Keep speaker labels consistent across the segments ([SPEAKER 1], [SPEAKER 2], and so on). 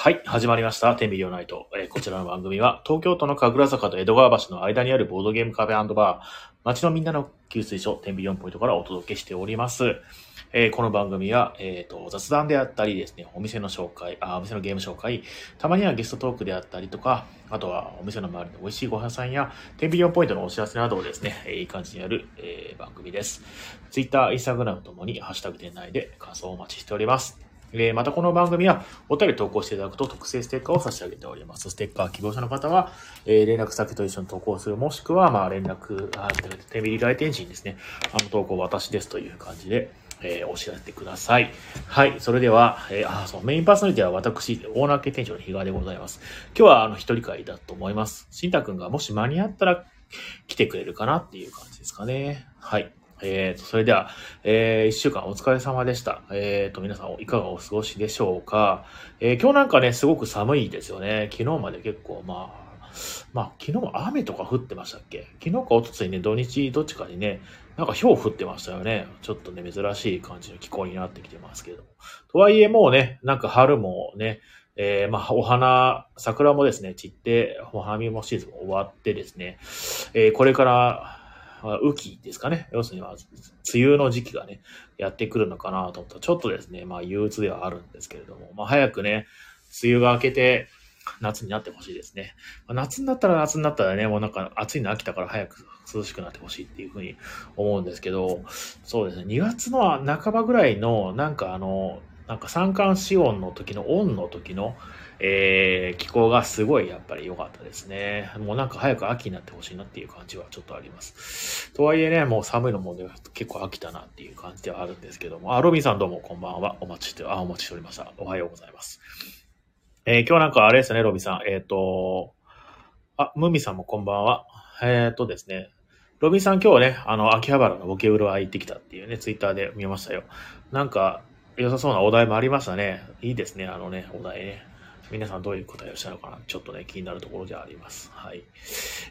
[SPEAKER 1] はい、始まりました。天秤両ナイト。えーこちらの番組は、東京都の神楽坂と江戸川橋の間にあるボードゲームカフェバー、街のみんなの給水所、天秤4ポイントからお届けしております。えーこの番組は、えーと、雑談であったりですね、お店の紹介あ、お店のゲーム紹介、たまにはゲストトークであったりとか、あとはお店の周りの美味しいご飯屋さんや、天秤4ポイントのお知らせなどをですね、いい感じにやる、えー番組です。Twitter、Instagram ともに、ハッシュタグ店内で感想をお待ちしております。えーまたこの番組はお便り投稿していただくと特製ステッカーを差し上げております。ステッカー希望者の方は、えー連絡先と一緒に投稿する、もしくは、まあ連絡、あ、手ビリ来店時にですね、あの投稿私ですという感じで、えーお知らせてください。はい。それでは、えーあ、そう、メインパーソナリティは私、オーナー系店長の比嘉でございます。今日は、あの、一人会だと思います。しんたくんがもし間に合ったら来てくれるかなっていう感じですかね。はい。えーと、それでは、えー一週間お疲れ様でした。えーと、皆さんいかがお過ごしでしょうか？えー今日なんかね、すごく寒いですよね。昨日まで結構、まあ、まあ、昨日も雨とか降ってましたっけ？昨日か一昨日ね、土日どっちかにね、なんか氷降ってましたよね。ちょっとね、珍しい感じの気候になってきてますけど。とはいえもうね、なんか春もね、えーまあ、お花、桜もですね、散って、お花見もシーズン終わってですね、えーこれから、雨季ですかね。要するに、まあ、梅雨の時期がね、やってくるのかなと思ったら、ちょっとですね、まあ、憂鬱ではあるんですけれども、まあ、早くね、梅雨が明けて、夏になってほしいですね。まあ夏になったら夏になったらね、もうなんか暑いの飽きたから早く涼しくなってほしいっていうふうに思うんですけど、そうですね、2月の半ばぐらいの、なんかあの、なんか三寒四温の時の、オンの時の、えー気候がすごいやっぱり良かったですね。もうなんか早く秋になってほしいなっていう感じはちょっとあります。とはいえね、もう寒いのもね、結構飽きたなっていう感じではあるんですけども。あ、ロビンさんどうもこんばんは。お待ちして、あ、お待ちしておりました。おはようございます。えー今日なんかあれですね、ロビンさん。えっ、と、あ、ムミさんもこんばんは。えっ、とですね、ロビンさん今日ね、あの、秋葉原のボケウルは行ってきたっていうね、ツイッターで見ましたよ。なんか、良さそうなお題もありましたね。いいですね、あのね、お題ね。皆さんどういう答えをしたのかなちょっとね、気になるところではあります。はい。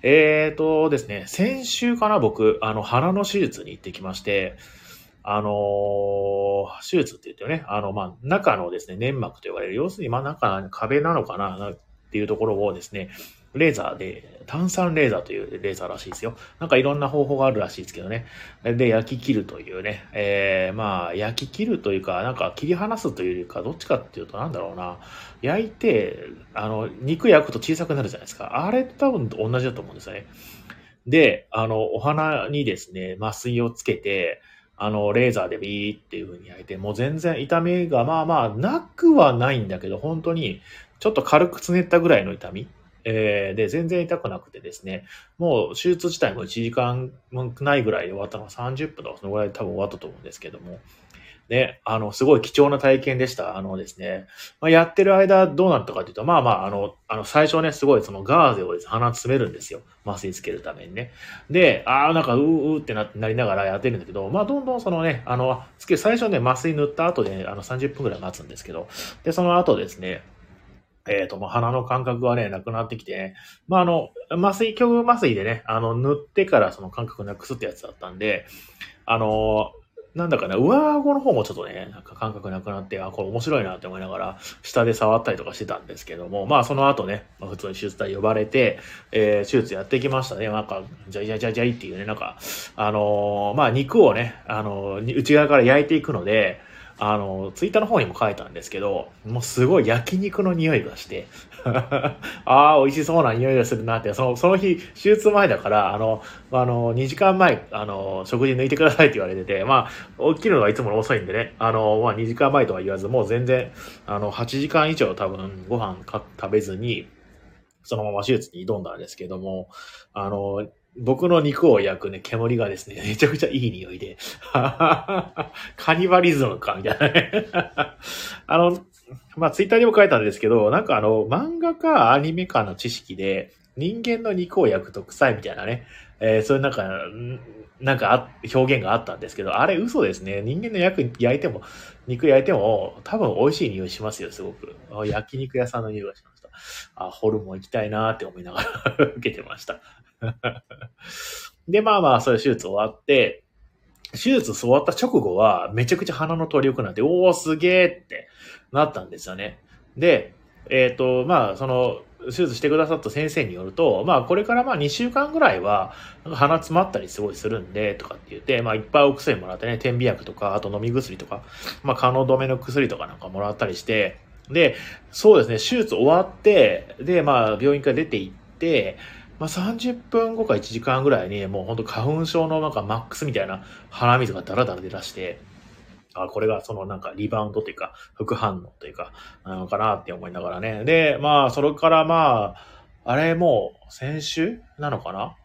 [SPEAKER 1] えーとですね、先週かな、僕、あの、鼻の手術に行ってきまして、あのー手術って言ってね、あの、まあ、中のですね、粘膜と呼ばれる、要するに、まあ、中の壁なのかなっていうところをですね、レーザーで、炭酸レーザーというレーザーらしいですよ。なんかいろんな方法があるらしいですけどね。で、焼き切るというね、えー、まあ、焼き切るというか、なんか切り離すというか、どっちかっていうと、なんだろうな、焼いて、あの、肉焼くと小さくなるじゃないですか。あれ多分同じだと思うんですよね。で、あの、お花にですね、麻酔をつけて、あの、レーザーでビーっていう風に焼いて、もう全然痛みがまあまあなくはないんだけど、本当にちょっと軽くつねったぐらいの痛み。えーで、全然痛くなくてですね、もう手術自体も1時間もないぐらいで終わったのが30分とかそのぐらいで多分終わったと思うんですけども、ね、あの、すごい貴重な体験でした。あのですね、まあ、やってる間どうなったかというと、まあまあ、あの、あの、最初ね、すごいそのガーゼを鼻詰めるんですよ。麻酔つけるためにね。で、ああ、なんか、うーうーってななりながらやってるんだけど、まあ、どんどんそのね、あの、つけ、最初ね、麻酔塗った後で、あの、30分くらい待つんですけど、で、その後ですね、えっ、と、もう鼻の感覚がね、なくなってきて、ね、まあ、あの、麻酔、強麻酔でね、あの、塗ってからその感覚なくすってやつだったんで、あの、なんだかな、上顎の方もちょっとね、なんか感覚なくなって、あ、これ面白いなって思いながら、下で触ったりとかしてたんですけども、まあその後ね、まあ、普通に手術台呼ばれて、えー手術やってきましたね。なんか、じゃいじゃいじゃいじゃいっていうね、なんか、あのーまあ肉をね、あのー内側から焼いていくので、あの、ツイッターの方にも書いたんですけど、もうすごい焼肉の匂いがして、ああ、美味しそうな匂いがするなって、その、その日、手術前だから、あの、あの、2時間前、あの、食事抜いてくださいって言われてて、まあ、起きるのがいつもの遅いんでね、あの、まあ、2時間前とは言わず、もう全然、あの、8時間以上多分ご飯か食べずに、そのまま手術に挑んだんですけども、あの、僕の肉を焼くね、煙がですね、めちゃくちゃいい匂いで、カニバリズムか、みたいなね。あの、まあ、ツイッターにも書いたんですけど、なんかあの、漫画かアニメかの知識で、人間の肉を焼くと臭いみたいなね、えーそういうなんか、なんか表現があったんですけど、あれ嘘ですね。人間の焼く、焼いても、肉焼いても、多分美味しい匂いしますよ、すごく。焼肉屋さんの匂いがしました。あ、ホルモン行きたいなーって思いながら受けてました。で、まあまあ、そういう手術終わって、手術終わった直後は、めちゃくちゃ鼻の通り良くなって、おー、すげーってなったんですよね。で、えっ、と、まあ、その、手術してくださった先生によると、まあ、これからまあ2週間ぐらいは、鼻詰まったりすごいするんで、とかって言って、まあ、いっぱいお薬もらってね、点鼻薬とか、あと飲み薬とか、まあ、可能止めの薬とかなんかもらったりして、で、そうですね、手術終わって、で、まあ、病院から出て行って、まあ、30分後か1時間ぐらいに、もう本当花粉症のなんかマックスみたいな鼻水がダラダラ出だして、あ、これがそのなんかリバウンドというか、副反応というか、なのかなって思いながらね。で、まあ、それからまあ、あれもう先週なのかな？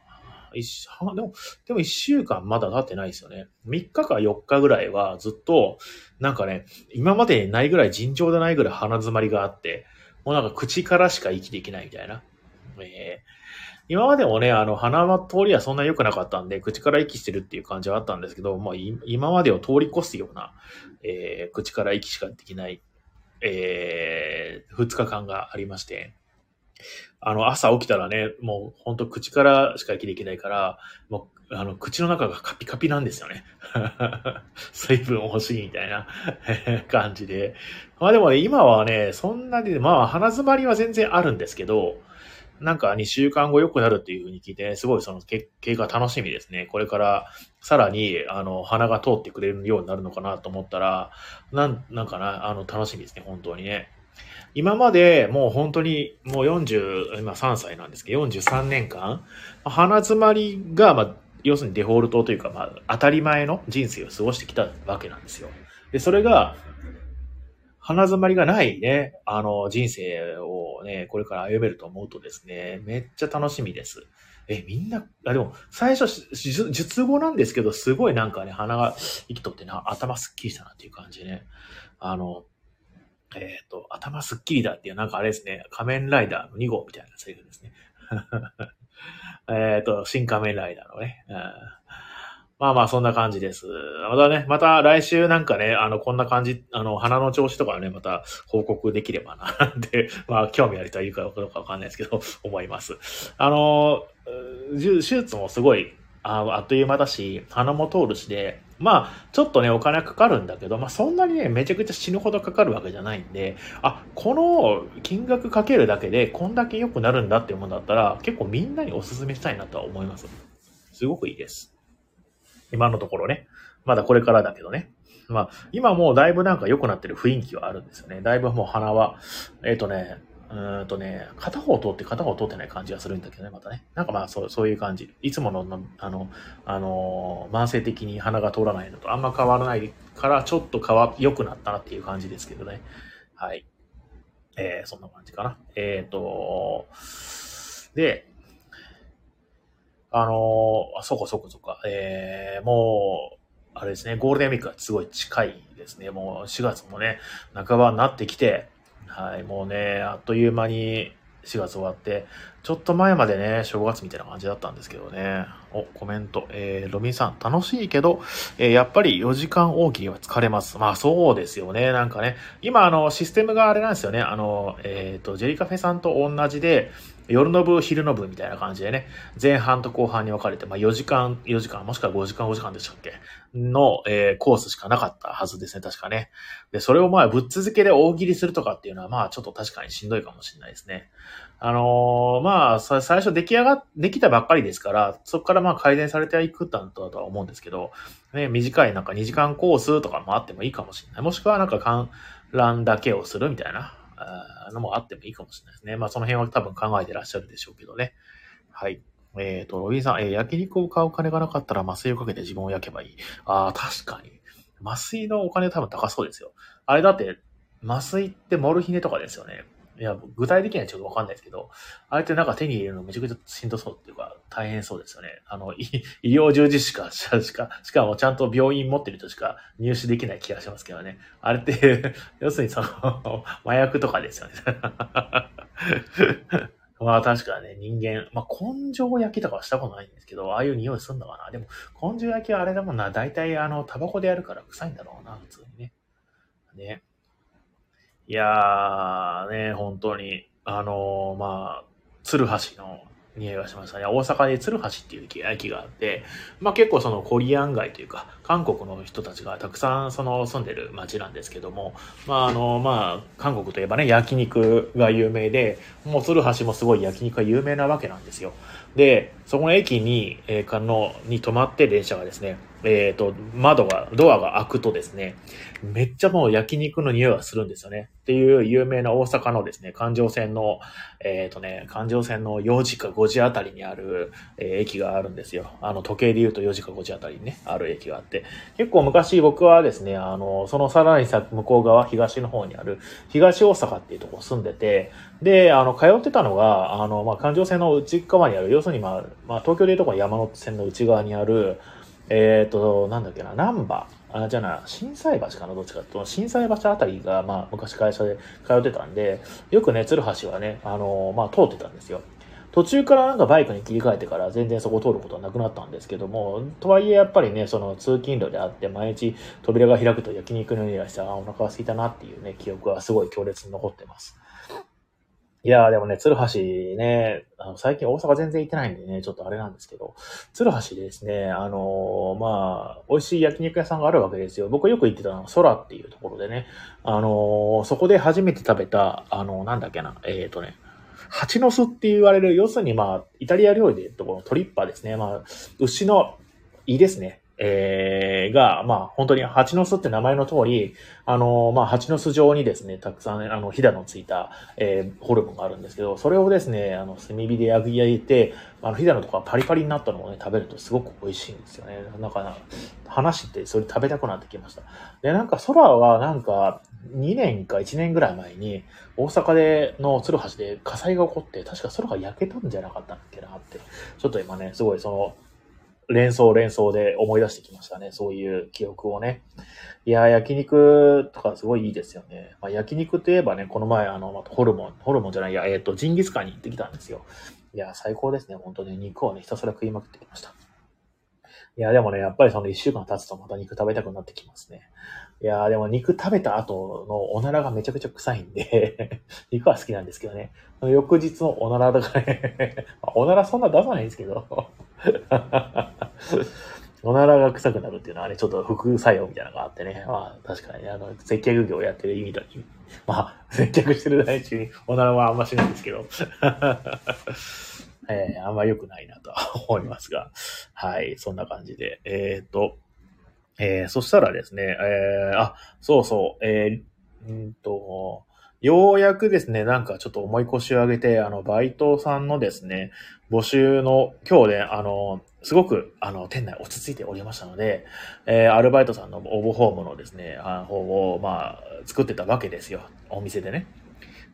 [SPEAKER 1] 一でも、でも一週間まだ経ってないですよね。3日か4日ぐらいはずっと、なんかね、今までにないぐらい尋常でないぐらい鼻詰まりがあって、もうなんか口からしか息できないみたいな。えー今までもね、あの、鼻の通りはそんな良くなかったんで、口から息してるっていう感じはあったんですけど、まあ、今までを通り越すような、えー、口から息しかできない、えー、2日間がありまして、あの、朝起きたらね、もう本当口からしか息できないから、もう、あの、口の中がカピカピなんですよね。水分欲しいみたいな 感じで。まあでもね、今はね、そんなに、まあ鼻詰まりは全然あるんですけど、なんか2週間後良くなるっていう風に聞いて、すごいその経過楽しみですね。これからさらに、あの、鼻が通ってくれるようになるのかなと思ったら、なん、なんかな、あの、楽しみですね、本当にね。今までもう本当にもう40、今3歳なんですけど、43年間、鼻詰まりが、まあ、要するにデフォルトというか、まあ、当たり前の人生を過ごしてきたわけなんですよ。で、それが、鼻詰まりがないね、あの、人生をね、これから歩めると思うとですね、めっちゃ楽しみです。え、みんな、あ、でも、最初、術後なんですけど、すごいなんかね、鼻が息取ってな、頭すっきりしたなっていう感じね。あの、えっ、ー、と、頭すっきりだっていう、なんかあれですね、仮面ライダーの2号みたいなセリフですね。えっと、新仮面ライダーのね。うんまあまあ、そんな感じです。またね、また来週なんかね、あの、こんな感じ、あの、鼻の調子とかね、また報告できればな、で、まあ、興味ある人はいるかどうかわかんないですけど、思います。あの、手術もすごい、ああっという間だし、鼻も通るしで、まあ、ちょっとね、お金かかるんだけど、まあ、そんなにね、めちゃくちゃ死ぬほどかかるわけじゃないんで、あ、この金額かけるだけで、こんだけ良くなるんだっていうものだったら、結構みんなにお勧めしたいなとは思います。すごくいいです。今のところね。まだこれからだけどね。まあ、今もうだいぶなんか良くなってる雰囲気はあるんですよね。だいぶもう鼻は、えっ、ー、とね、うんとね、片方通って片方通ってない感じがするんだけどね、またね。なんかまあ、そう、そういう感じ。いつもの、あの、あの、慢性的に鼻が通らないのとあんま変わらないから、ちょっと変わ、良くなったなっていう感じですけどね。はい。えー、そんな感じかな。えっ、ー、と、で、あのー、そうかそうかそうか。えー、もう、あれですね、ゴールデンウィークがすごい近いですね。もう4月もね、半ばになってきて、はい、もうね、あっという間に4月終わって、ちょっと前までね、正月みたいな感じだったんですけどね。お、コメント。えー、ロミンさん、楽しいけど、えー、やっぱり4時間大喜利は疲れます。まあそうですよね。なんかね、今あの、システムがあれなんですよね。あの、えっ、ー、と、ジェリカフェさんと同じで、夜の部、昼の部みたいな感じでね、前半と後半に分かれて、まあ4時間、4時間、もしくは5時間、5時間でしたっけ？の、えー、コースしかなかったはずですね、確かね。で、それをまあぶっ続けで大喜利するとかっていうのは、まあちょっと確かにしんどいかもしれないですね。あのー、まあ、最初出来上が、できたばっかりですから、そこからまあ改善されていくんだとは思うんですけど、ね、短いなんか2時間コースとかもあってもいいかもしれない。もしくはなんか観覧だけをするみたいなのもあってもいいかもしれないですね。まあその辺は多分考えてらっしゃるでしょうけどね。はい。えっ、ー、と、ロビンさん、えー、焼肉を買う金がなかったら麻酔をかけて自分を焼けばいい。ああ、確かに。麻酔のお金多分高そうですよ。あれだって、麻酔ってモルヒネとかですよね。いや、具体的にはちょっとわかんないですけど、あれってなんか手に入れるのめちゃくちゃしんどそうっていうか、大変そうですよね。あの、医療従事しか、しか、しかもちゃんと病院持ってる人しか入手できない気がしますけどね。あれって 要するにその、麻薬とかですよね。まあ確かね、人間、まあ根性焼きとかはしたことないんですけど、ああいう匂いすんのかな。でも、根性焼きはあれだもんな、大体あの、タバコでやるから臭いんだろうな、普通にね。ね。いやー、ね、本当に、あのー、まあ、鶴橋の匂いがしましたね。大阪で鶴橋っていう駅があって、まあ結構そのコリアン街というか、韓国の人たちがたくさんその住んでる街なんですけども、まああの、まあ韓国といえばね、焼肉が有名で、もう鶴橋もすごい焼肉が有名なわけなんですよ。で、そこの駅に、えー、の、に止まって電車がですね、えっ、ー、と、窓が、ドアが開くとですね、めっちゃもう焼肉の匂いがするんですよね。っていう有名な大阪のですね、環状線の、えっ、ー、とね、環状線の4時か5時あたりにある、えー、駅があるんですよ。あの、時計で言うと4時か5時あたりにね、ある駅があって。結構昔僕はですね、あの、そのさらにさ、向こう側、東の方にある、東大阪っていうとこ住んでて、で、あの、通ってたのが、あの、まあ、環状線の内側にある、要するにまあ、まあ、東京でいうとこ山手線の内側にある、えっ、ー、と、なんだっけな、ナンバー、あ、じゃあな、震災橋かな、どっちかっていうと、震災橋あたりが、まあ、昔会社で通ってたんで、よくね、鶴橋はね、あの、まあ、通ってたんですよ。途中からなんかバイクに切り替えてから全然そこ通ることはなくなったんですけども、とはいえやっぱりね、その通勤路であって毎日扉が開くと焼肉の匂いがして、あ、お腹が空いたなっていうね、記憶はすごい強烈に残ってます。いやーでもね、鶴橋ね、あの最近大阪全然行ってないんでね、ちょっとあれなんですけど、鶴橋でですね、あのー、まあ、美味しい焼肉屋さんがあるわけですよ。僕よく行ってたのは空っていうところでね、あのー、そこで初めて食べた、あのー、なんだっけな、えっ、とね、蜂の巣って言われる、要するにまあ、イタリア料理で言うとこのトリッパですね。まあ、牛の胃ですね。えー、が、まあ、本当に蜂の巣って名前の通り、あの、まあ、蜂の巣状にですね、たくさん、あの、ひだのついた、えー、ホルモンがあるんですけど、それをですね、あの、炭火で焼き上げて、あの、ひだのとかパリパリになったのをね、食べるとすごく美味しいんですよね。なんか、話ってそれ食べたくなってきました。で、なんか空はなんか、2年か1年ぐらい前に、大阪での鶴橋で火災が起こって、確か空が焼けたんじゃなかったっけなって、ちょっと今ね、すごいその、連想連想で思い出してきましたね。そういう記憶をね。いや、焼肉とかすごいいいですよね。まあ、焼肉といえばね、この前、あの、ホルモン、ホルモンじゃない、いや、えっ、ー、と、ジンギスカンに行ってきたんですよ。いや、最高ですね。本当に肉をね、ひたすら食いまくってきました。いや、でもね、やっぱりその一週間経つとまた肉食べたくなってきますね。いや、でも肉食べた後のおならがめちゃくちゃ臭いんで 肉は好きなんですけどね。翌日のおならとかね おならそんな出さないんですけど おならが臭くなるっていうのはね、ちょっと副作用みたいなのがあってね。まあ、確かに、あの、接客業をやってる意味だまあ、接客してる最中におならはあんましないんですけど。えー、あんま良くないなとは思いますが。はい、そんな感じで。えっ、ー、と、えー、そしたらですね、えー、あ、そうそう、えー、んと、ようやくですね、なんかちょっと思い越しを上げて、あの、バイトさんのですね、募集の、今日ね、あの、すごく、あの、店内落ち着いておりましたので、えー、アルバイトさんの応募フォームのですね、あ方を、まあ、作ってたわけですよ。お店でね。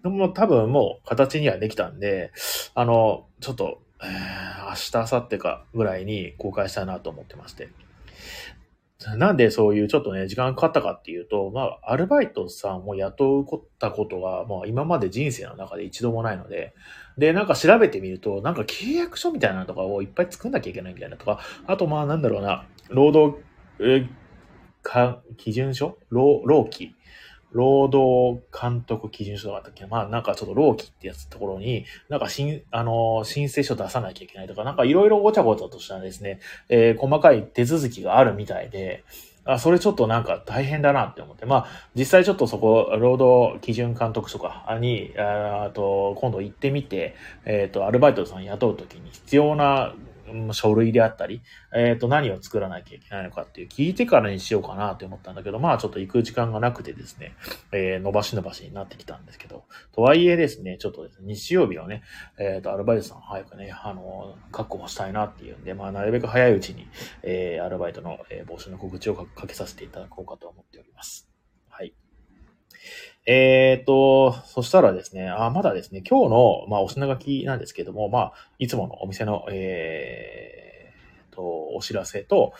[SPEAKER 1] でも多分もう形にはできたんで、あの、ちょっと、えー、明日、明後日かぐらいに公開したいなと思ってまして。なんでそういうちょっとね、時間かかったかっていうと、まあ、アルバイトさんを雇うったことは、まあ、今まで人生の中で一度もないので、で、なんか調べてみると、なんか契約書みたいなのとかをいっぱい作んなきゃいけないみたいなとか、あとまあ、なんだろうな、労働、えか、基準書？労、労基？労働監督基準書があったっけ？まあなんかちょっと労基ってやつところに、なんか申、あの、申請書出さなきゃいけないとか、なんかいろいろごちゃごちゃとしたですね、えー、細かい手続きがあるみたいで、あ、それちょっとなんか大変だなって思って。まあ、実際ちょっとそこ、労働基準監督署かに、あと、今度行ってみて、えっ、ー、と、アルバイトさん雇うときに必要な書類であったり、えっ、ー、と、何を作らなきゃいけないのかっていう聞いてからにしようかなって思ったんだけど、まあちょっと行く時間がなくてですね、えー、伸ばし伸ばしになってきたんですけど、とはいえですね、ちょっとですね、日曜日はね、えっ、ー、と、アルバイトさん早くね、あの、確保したいなっていうんで、まあなるべく早いうちに、えー、アルバイトの、えー、募集の告知をかけさせていただこうかと思っております。はい。えっ、ー、と、そしたらですね、あ、まだですね、今日の、まあ、お品書きなんですけども、まあ、いつものお店の、えー、と、お知らせと、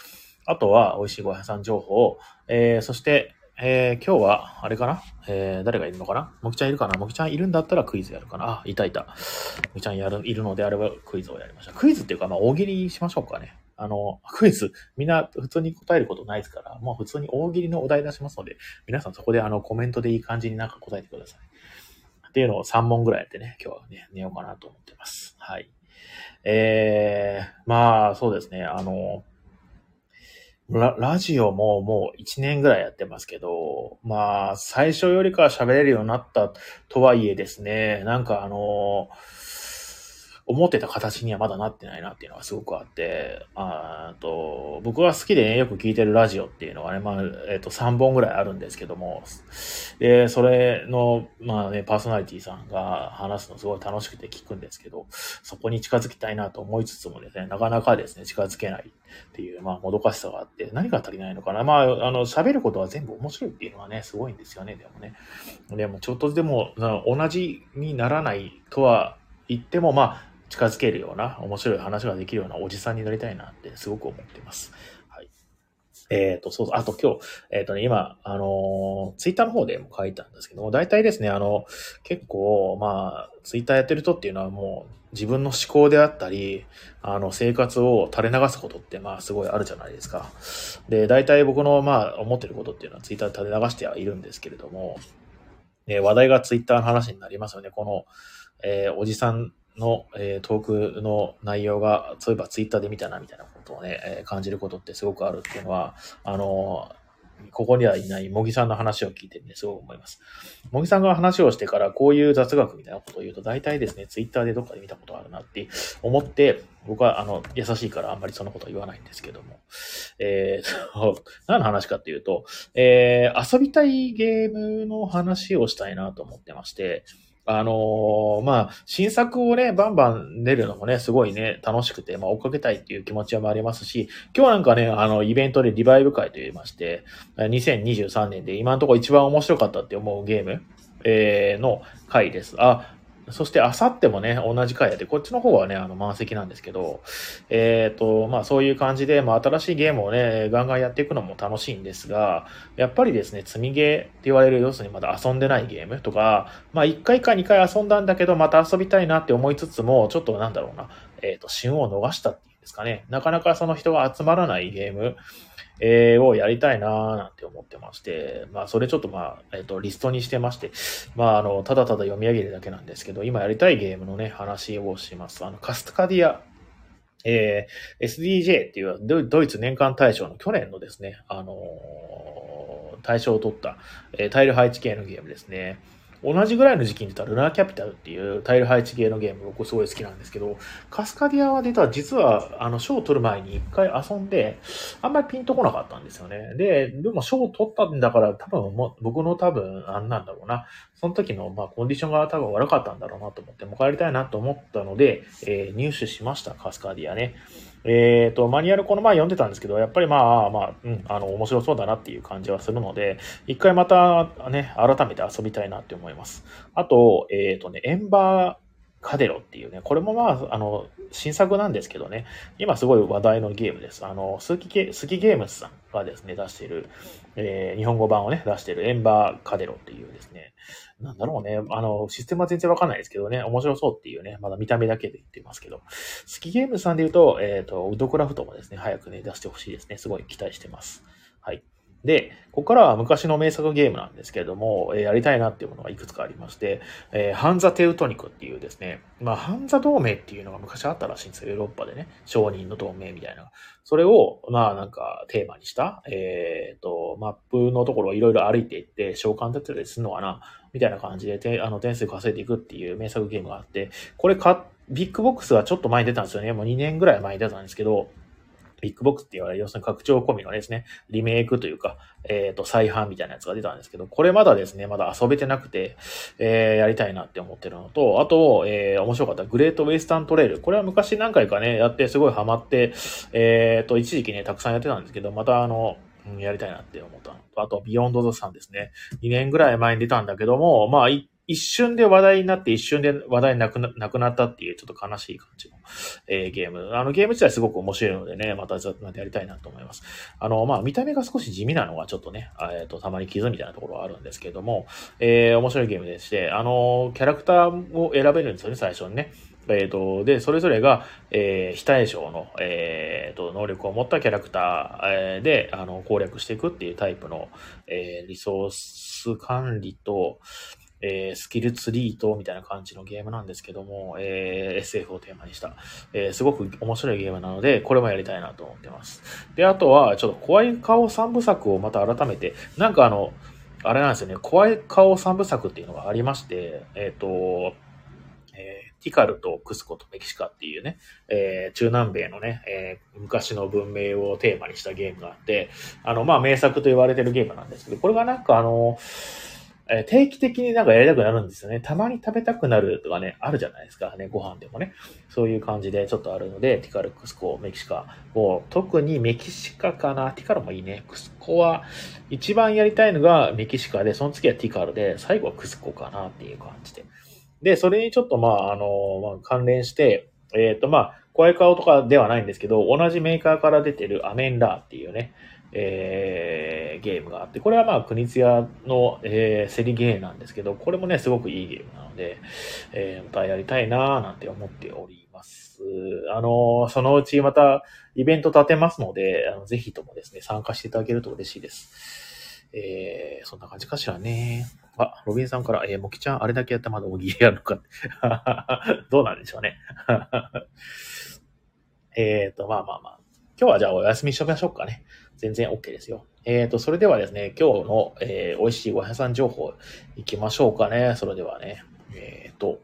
[SPEAKER 1] あとは、美味しいご飯さん情報、えー、そして、えー、今日は、あれかなえー、誰がいるのかなもきちゃんいるかなもきちゃんいるんだったらクイズやるかなあ、いたいた。もきちゃんやる、いるのであればクイズをやりました。クイズっていうか、まあ、大喜利しましょうかね。あの、クイズ、みんな普通に答えることないですから、もう普通に大喜利のお題出しますので、皆さんそこであのコメントでいい感じになんか答えてください。っていうのを3問ぐらいやってね、今日はね、寝ようかなと思ってます。はい。えー、まあ、そうですね。あの、ララジオももう1年ぐらいやってますけど、まあ、最初よりかは喋れるようになったとはいえですね、なんかあの思ってた形にはまだなってないなっていうのがすごくあって、あと僕が好きで、ね、よく聞いてるラジオっていうのがね、まあ、えっ、ー、と、3本ぐらいあるんですけども、で、それの、まあね、パーソナリティさんが話すのすごい楽しくて聞くんですけど、そこに近づきたいなと思いつつもですね、なかなかですね、近づけないっていう、まあ、もどかしさがあって、何が足りないのかな。まあ、あの、喋ることは全部面白いっていうのはね、すごいんですよね、でもね。でも、ちょっとでも、同じにならないとは言っても、まあ、近づけるような、面白い話ができるようなおじさんになりたいなってすごく思っています。はい。えっ、ー、と、そうそう、あと今日、えっ、ー、とね、今、あのツイッターの方でも書いたんですけども、大体ですね、あの、結構、まあ、ツイッターやってる人っていうのはもう、自分の思考であったり、あの、生活を垂れ流すことって、まあ、すごいあるじゃないですか。で、大体僕の、まあ、思ってることっていうのはツイッターで垂れ流してはいるんですけれども、ね、話題がツイッターの話になりますよね。この、えー、おじさんの、えー、トークの内容が、そういえばツイッターで見たなみたいなことをね、えー、感じることってすごくあるっていうのは、あのここにはいない茂木さんの話を聞いてね、すごく思います。茂木さんが話をしてからこういう雑学みたいなことを言うと、大体ですね、ツイッターでどっかで見たことあるなって思って、僕はあの、優しいからあんまりそのことは言わないんですけども。えー、何の話かっていうと、えー、遊びたいゲームの話をしたいなと思ってまして、あのー、まあ、新作をね、バンバン出るのもね、すごいね、楽しくて、まあ、追っかけたいっていう気持ちもありますし、今日なんかね、あの、イベントでリバイブ会と言いまして、2023年で今のところ一番面白かったって思うゲーム、えー、の回です。あ、そして、あさってもね、同じ回やって、こっちの方はね、あの、満席なんですけど、えっ、ー、と、まあ、そういう感じで、まあ、新しいゲームをね、ガンガンやっていくのも楽しいんですが、やっぱりですね、積みゲーって言われる、要するにまだ遊んでないゲームとか、まあ、1回か2回遊んだんだけど、また遊びたいなって思いつつも、ちょっとなんだろうな、えっ、ー、と、旬を逃したっていうんですかね、なかなかその人が集まらないゲーム、えー、をやりたいなーなんて思ってまして、まあ、それちょっとまあ、えっ、ー、と、リストにしてまして、まあ、あの、ただただ読み上げるだけなんですけど、今やりたいゲームのね、話をします。あの、カスタカディア、えー、SDJ っていうドイツ年間大賞の去年のですね、あのー、大賞を取った、えー、タイル配置系のゲームですね。同じぐらいの時期に出たルナーキャピタルっていうタイル配置系のゲーム僕すごい好きなんですけど、カスカディアは出た実はあの賞を取る前に一回遊んで、あんまりピンとこなかったんですよね。で、でも賞を取ったんだから多分も僕の多分あんなんだろうな。その時のまあコンディションが多分悪かったんだろうなと思って、もう帰りたいなと思ったので、えー、入手しました、カスカディアね。えっ、ー、と、マニュアルこの前読んでたんですけど、やっぱりまあまあ、うん、あの、面白そうだなっていう感じはするので、一回またね、改めて遊びたいなって思います。あと、えっ、ー、とね、エンバー、カデロっていうね、これもまあ、あの、新作なんですけどね、今すごい話題のゲームです。あの、スキゲスキゲームズさんがですね、出している、えー、日本語版をね、出しているエンバーカデロっていうですね、なんだろうね、あの、システムは全然わかんないですけどね、面白そうっていうね、まだ見た目だけで言ってますけど、スキゲームズさんで言うと、えっ、ー、と、ウッドクラフトもですね、早くね、出してほしいですね。すごい期待してます。はい。で、ここからは昔の名作ゲームなんですけれども、えー、やりたいなっていうものがいくつかありまして、えー、ハンザ・テウトニクっていうですね、まあ、ハンザ同盟っていうのが昔あったらしいんですよ、ヨーロッパでね。商人の同盟みたいな。それを、まあ、なんか、テーマにした、えっ、ー、と、マップのところをいろいろ歩いていって、商館建てたりするのかなみたいな感じで、てあの、点数稼いでいくっていう名作ゲームがあって、これか、ビッグボックスはちょっと前に出たんですよね。もう2年ぐらい前に出たんですけど、ビッグボックスって言われる、要するに拡張込みのですね、リメイクというか、えっ、ー、と、再販みたいなやつが出たんですけど、これまだですね、まだ遊べてなくて、えー、やりたいなって思ってるのと、あと、えー、面白かったグレートウェイスタントレール。これは昔何回かね、やってすごいハマって、えっ、ー、と、一時期ね、たくさんやってたんですけど、またあの、やりたいなって思ったのと、あと、ビヨンドザサンですね。2年ぐらい前に出たんだけども、まあ、一瞬で話題になって一瞬で話題なくななくなったっていうちょっと悲しい感じの、えー、ゲーム。あのゲーム自体すごく面白いのでね、またまたやりたいなと思います。あの、まあ見た目が少し地味なのがちょっとね、えっ、ー、と、たまに傷みたいなところはあるんですけども、えー、面白いゲームでして、あの、キャラクターを選べるんですよね、最初にね。えっ、と、で、それぞれが、えー、非対称の、えっ、ー、と、能力を持ったキャラクターで、あの、攻略していくっていうタイプの、えー、リソース管理と、えー、スキルツリートみたいな感じのゲームなんですけども、えー、SF をテーマにした、えー、すごく面白いゲームなので、これもやりたいなと思ってます。で、あとは、ちょっと怖い顔三部作をまた改めて、なんかあの、あれなんですよね、怖い顔三部作っていうのがありまして、えっ、と、えー、ティカルとクスコとメキシカっていうね、えー、中南米のね、えー、昔の文明をテーマにしたゲームがあって、あの、まあ、名作と言われてるゲームなんですけど、これがなんかあの、え定期的になんかやりたくなるんですよね。たまに食べたくなるとかね、あるじゃないですかね、ご飯でもね。そういう感じでちょっとあるので、ティカル、クスコ、メキシカを、特にメキシカかな、ティカルもいいね。クスコは、一番やりたいのがメキシカで、その次はティカルで、最後はクスコかなっていう感じで。で、それにちょっとまあ、あの、まあ、関連して、えっ、ー、とまあ、怖い顔とかではないんですけど、同じメーカーから出てるアメンラーっていうね、えー、ゲームがあって、これはまあ、国津屋の、えー、競りゲーなんですけど、これもね、すごくいいゲームなので、えー、またやりたいなぁなんて思っております。あの、そのうちまたイベント立てますので、あのぜひともですね、参加していただけると嬉しいです。えー、そんな感じかしらね。あ、ロビンさんから、えー、もきちゃん、あれだけやったまだ大喜利やるのか。どうなんでしょうね。えっと、まあまあまあ。今日はじゃあお休みしときましょうかね。全然 OK ですよ。えっ、ー、と、それではですね、今日の、えー、美味しいご飯屋さん情報いきましょうかね。それではね。えっ、ー、と、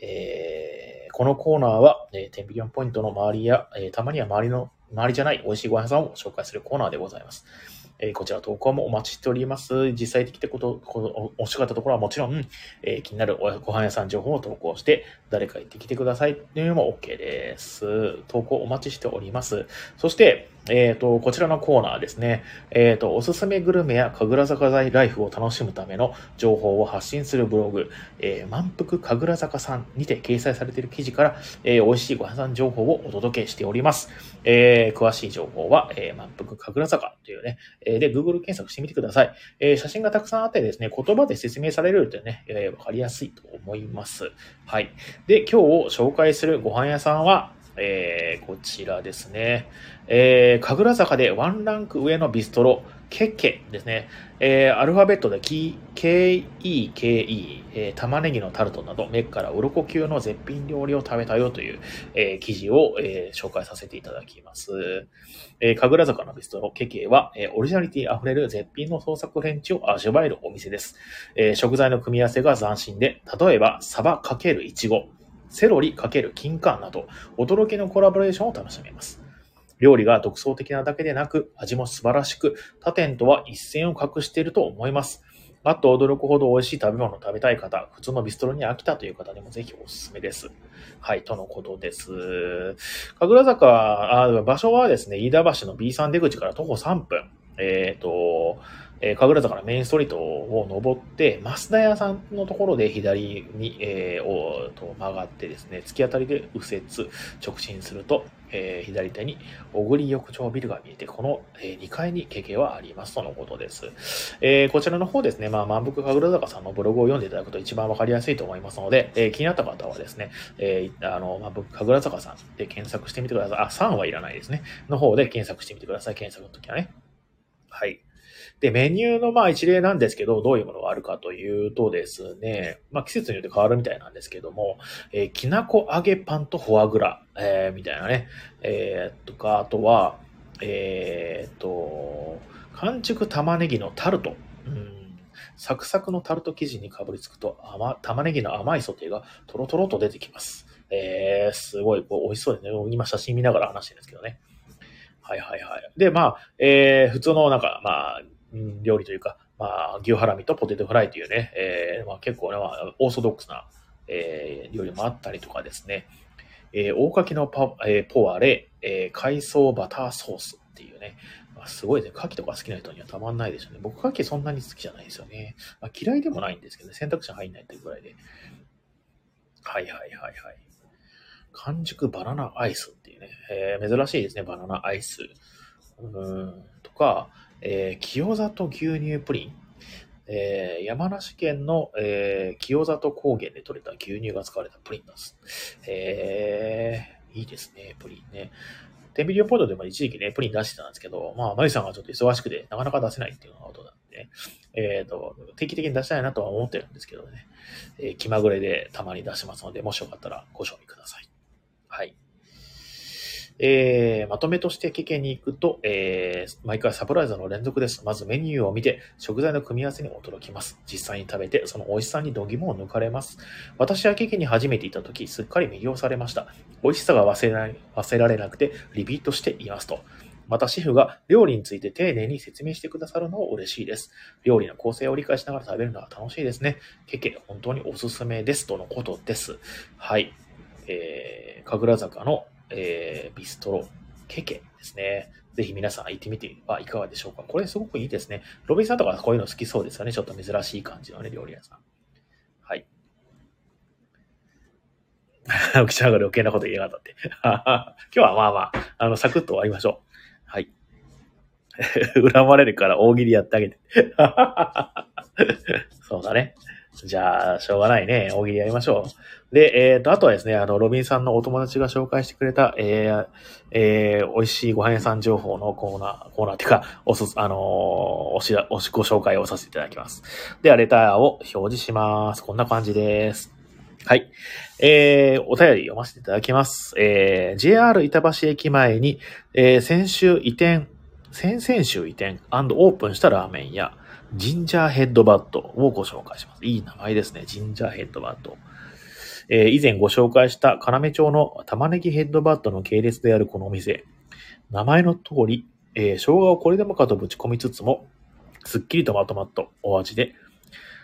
[SPEAKER 1] えー、このコーナーは、えー、10ビリオンポイントの周りや、えー、たまには周りの、周りじゃない美味しいご飯屋さんを紹介するコーナーでございます。えー、こちら投稿もお待ちしております。実際的ってこと、こおしかったところはもちろん、えー、気になるご飯屋さん情報を投稿して、誰か行ってきてくださいっていうのも OK です。投稿お待ちしております。そして、えっ、ー、と、こちらのコーナーですね。えっ、ー、と、おすすめグルメや神楽坂ライフを楽しむための情報を発信するブログ、えー、満腹神楽坂さんにて掲載されている記事から、えー、美味しいご飯さん情報をお届けしております。えー、詳しい情報は、えー、満腹神楽坂というね、えー、で、Google 検索してみてください。えー、写真がたくさんあってですね、言葉で説明されるとね、えー、わかりやすいと思います。はい。で、今日紹介するご飯屋さんは、えー、こちらですね。えー、神楽坂でワンランク上のビストロ、ケッケですね。えー、アルファベットで KEKE、えー、玉ねぎのタルトなど、目から鱗級の絶品料理を食べたよという、えー、記事を、えー、紹介させていただきます。えー、神楽坂のビストロ、ケケは、えー、オリジナリティ溢れる絶品の創作フレンチを味わえるお店です。えー、食材の組み合わせが斬新で、例えば、サバ×イチゴ、セロリ×金柑など、驚きのコラボレーションを楽しめます。料理が独創的なだけでなく、味も素晴らしく、他店とは一線を画していると思います。あと驚くほど美味しい食べ物を食べたい方、普通のビストロに飽きたという方にもぜひおすすめです。はい、とのことです。神楽坂、あ場所はですね、飯田橋の B さん出口から徒歩3分。えっ、ー、と、えー、神楽坂のメインストリートを登って、増田屋さんのところで左に、えー、おと曲がってですね、突き当たりで右折、直進すると、えー、左手に小栗浴場ビルが見えて、この、えー、2階に経験はありますとのことです。えー、こちらの方ですね、まあ、満腹神楽坂さんのブログを読んでいただくと一番わかりやすいと思いますので、え、気になった方はですね、えー、あの、満腹神楽坂さんで検索してみてください。あ、3はいらないですね。の方で検索してみてください。検索の時はね。はい。で、メニューのまあ一例なんですけど、どういうものがあるかというとですね、まあ季節によって変わるみたいなんですけども、えー、きなこ揚げパンとフォアグラ、えー、みたいなね、えー、とか、あとは、えー、と、完熟玉ねぎのタルト。うんサクサクのタルト生地にかぶりつくと甘、玉ねぎの甘いソテーがトロトロと出てきます。えー、すごい、こう、美味しそうですね。今写真見ながら話してるんですけどね。はいはいはい。で、まあ、えー、普通のなんか、まあ、料理というか、まあ、牛ハラミとポテトフライというね、えーまあ、結構ね、オーソドックスな、えー、料理もあったりとかですね、えー、大柿のパ、えー、ポワレ、えー、海藻バターソースっていうね、まあ、すごいね、牡蠣とか好きな人にはたまんないでしょうね。僕、牡蠣そんなに好きじゃないですよね。まあ、嫌いでもないんですけどね、選択肢入んないっていうぐらいで。はいはいはいはい。完熟バナナアイスっていうね、えー、珍しいですね、バナナアイス。うん、とか、えー、清里牛乳プリン。えー、山梨県の、えー、清里高原で採れた牛乳が使われたプリンです。えー、いいですね、プリンね。テンビリオポイントでも一時期ね、プリン出してたんですけど、まあ、マリさんがちょっと忙しくて、なかなか出せないっていうのがことなんで、ね、えっ、と、定期的に出したいなとは思ってるんですけどね。えー気まぐれでたまに出しますので、もしよかったらご賞味ください。はい。えー、まとめとしてケケに行くと、えー、毎回サプライズの連続です。まずメニューを見て、食材の組み合わせに驚きます。実際に食べて、その美味しさに度肝を抜かれます。私はケケに初めて行った時、すっかり魅了されました。美味しさが忘れられ忘れられなくて、リピートしていますと。また、シェフが料理について丁寧に説明してくださるのも嬉しいです。料理の構成を理解しながら食べるのは楽しいですね。ケケ、本当におすすめです。とのことです。はい。えー、神楽坂の、えー、ビストロ、ケケですね。ぜひ皆さん行ってみてはいかがでしょうか。これすごくいいですね。ロビンさんとかこういうの好きそうですよね。ちょっと珍しい感じのね、料理屋さん。はい。おきちゃんが余計なこと言いやがったって。今日はまあまあ、あの、サクッと終わりましょう。はい。恨まれるから大喜利やってあげて。そうだね。じゃあ、しょうがないね。大喜利やりましょう。で、えっ、と、あとはですね、あの、ロビンさんのお友達が紹介してくれた、えー、えー、美味しいご飯屋さん情報のコーナー、コーナーっていうか、おすす、あのーおしら、おし、ご紹介をさせていただきます。では、レターを表示します。こんな感じです。はい。えー、お便り読ませていただきます。えー、JR 板橋駅前に、えー、先週移転、先々週移転オープンしたラーメン屋、ジンジャーヘッドバットをご紹介します。いい名前ですね。ジンジャーヘッドバット。えー以前ご紹介した要町の玉ねぎヘッドバットの系列であるこのお店。名前の通り、えー生姜をこれでもかとぶち込みつつも、すっきりとまとまったお味で、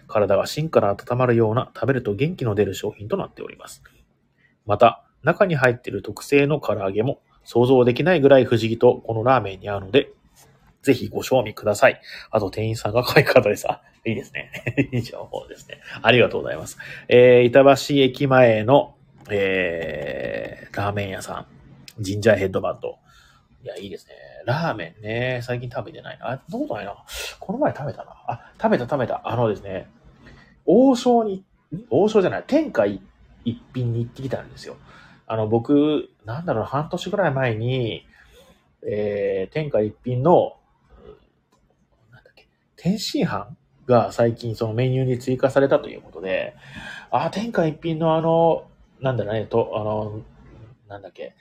[SPEAKER 1] 体が芯から温まるような食べると元気の出る商品となっております。また、中に入っている特製の唐揚げも想像できないぐらい不思議とこのラーメンに合うので、ぜひご賞味ください。あと店員さんが可愛かったです。いいですね。いい情報ですね。ありがとうございます。えー、板橋駅前の、えー、ラーメン屋さん。ジンジャーヘッドバット。いや、いいですね。ラーメンね、最近食べてないな。あ、どうことないな。この前食べたな。あ、食べた食べた。あのですね、王将に、王将じゃない、天下一品に行ってきたんですよ。あの、僕、なんだろう、半年ぐらい前に、えー、天下一品の、天津飯が最近そのメニューに追加されたということで、あ、天下一品のあの、なんだろうね、と、あの、なんだっけ、